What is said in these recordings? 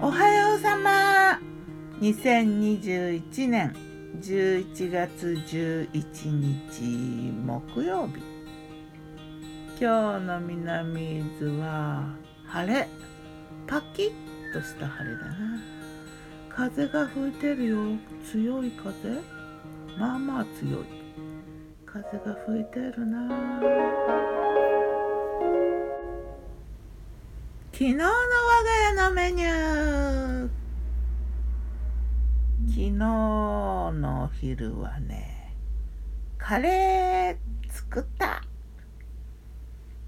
おはようさま。2021年11月11日木曜日。今日の南伊豆は晴れ。パキッとした晴れだな。風が吹いてるよ。強い風。まあまあ強い。風が吹いてるな。昨日の我が家のメニュー。昨日のお昼はねカレー作った。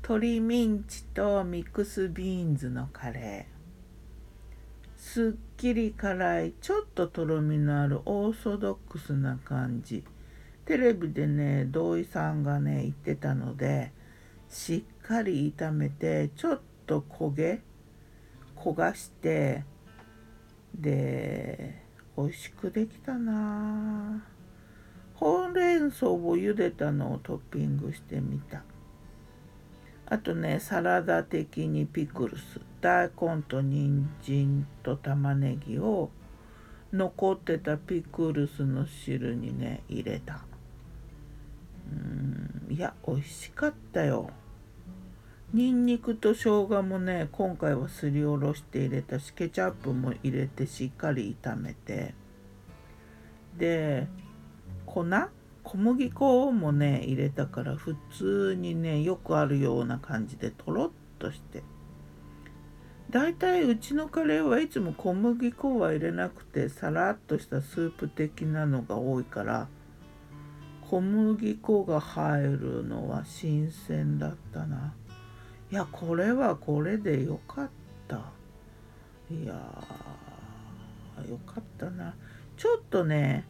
鶏ミンチとミックスビーンズのカレー。すっきり辛いちょっととろみのあるオーソドックスな感じ。テレビでね土井さんがね言ってたのでしっかり炒めてちょっと焦げ焦がしてで美味しくできたな。ほうれん草を茹でたのをトッピングしてみた。あとねサラダ的にピクルス。大根と人参と玉ねぎを残ってたピクルスの汁にね入れた。うんいや美味しかったよ。にんにくと生姜もね今回はすりおろして入れたしケチャップも入れてしっかり炒めて。で粉？小麦粉もね入れたから普通にねよくあるような感じでとろっとして。だいたいうちのカレーはいつも小麦粉は入れなくてさらっとしたスープ的なのが多いから小麦粉が入るのは新鮮だったな。いやこれはこれでよかった。いやよかったな。ちょっとね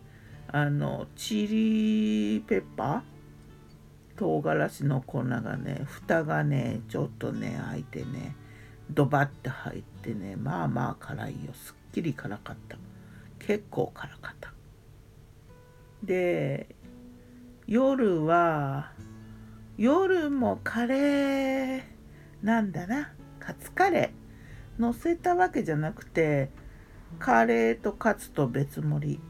あのチリペッパー？唐辛子の粉がね蓋がねちょっとね開いてねドバッて入ってねまあまあ辛いよ。すっきり辛かった。結構辛かった。で夜は夜もカレー。なんだなカツカレー。乗せたわけじゃなくてカレーとカツと別盛り。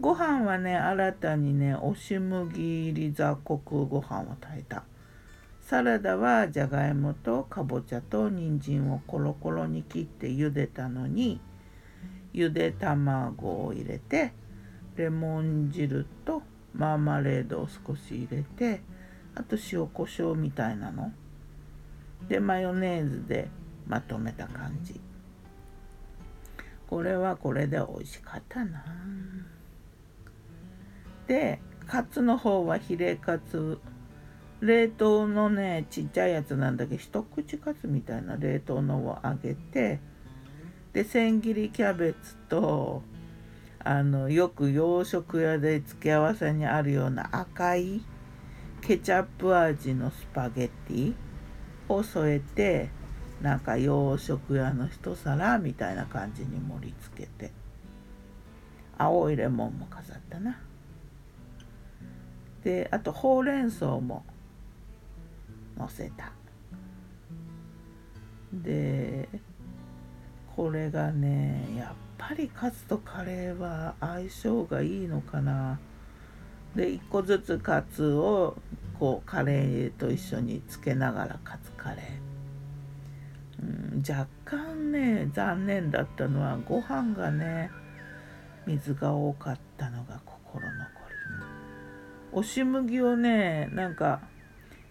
ご飯はね新たにね押し麦入り雑穀ご飯を炊いた。サラダはじゃがいもとかぼちゃと人参をコロコロに切って茹でたのにゆで卵を入れてレモン汁とマーマレードを少し入れてあと塩コショウみたいなの。でマヨネーズでまとめた感じ。これはこれで美味しかったな。でカツの方はヒレカツ。冷凍のねちっちゃいやつなんだけど一口カツみたいな冷凍のをあげて。で千切りキャベツとあのよく洋食屋で付け合わせにあるような赤いケチャップ味のスパゲッティ。を添えてなんか洋食屋の一皿みたいな感じに盛り付けて青いレモンも飾ったな。であとほうれん草ものせた。でこれがねやっぱりカツとカレーは相性がいいのかな。で1個ずつカツをこうカレーと一緒につけながらカツカレー、うん、若干ね残念だったのはご飯がね水が多かったのが心残り。押し麦をねなんか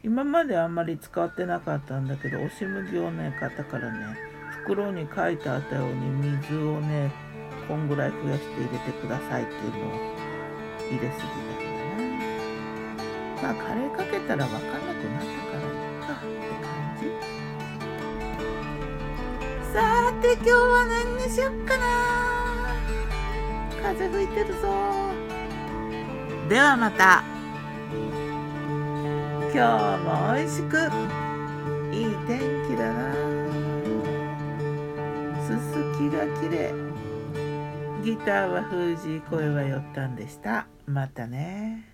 今まであんまり使ってなかったんだけど押し麦をね買ったからね袋に書いてあったように水をねこんぐらい増やして入れてくださいっていうのを入れすぎたまあカレーかけたら分かんなくなったからいいかって感じ。さて今日は何にしよっかな。風吹いてるぞ。ではまた。今日も美味しく。いい天気だな。すすきがきれいギターは封じ声はよったんでした。またね。